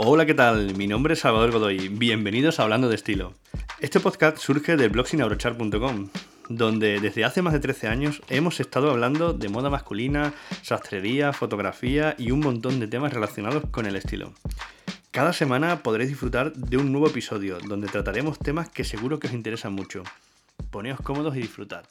Hola, ¿qué tal? Mi nombre es Salvador Godoy. Bienvenidos a Hablando de Estilo. Este podcast surge del blog sinabrochar.com, donde desde hace más de 13 años hemos estado hablando de moda masculina, sastrería, fotografía y un montón de temas relacionados con el estilo. Cada semana podréis disfrutar de un nuevo episodio donde trataremos temas que seguro que os interesan mucho. Poneos cómodos y disfrutad.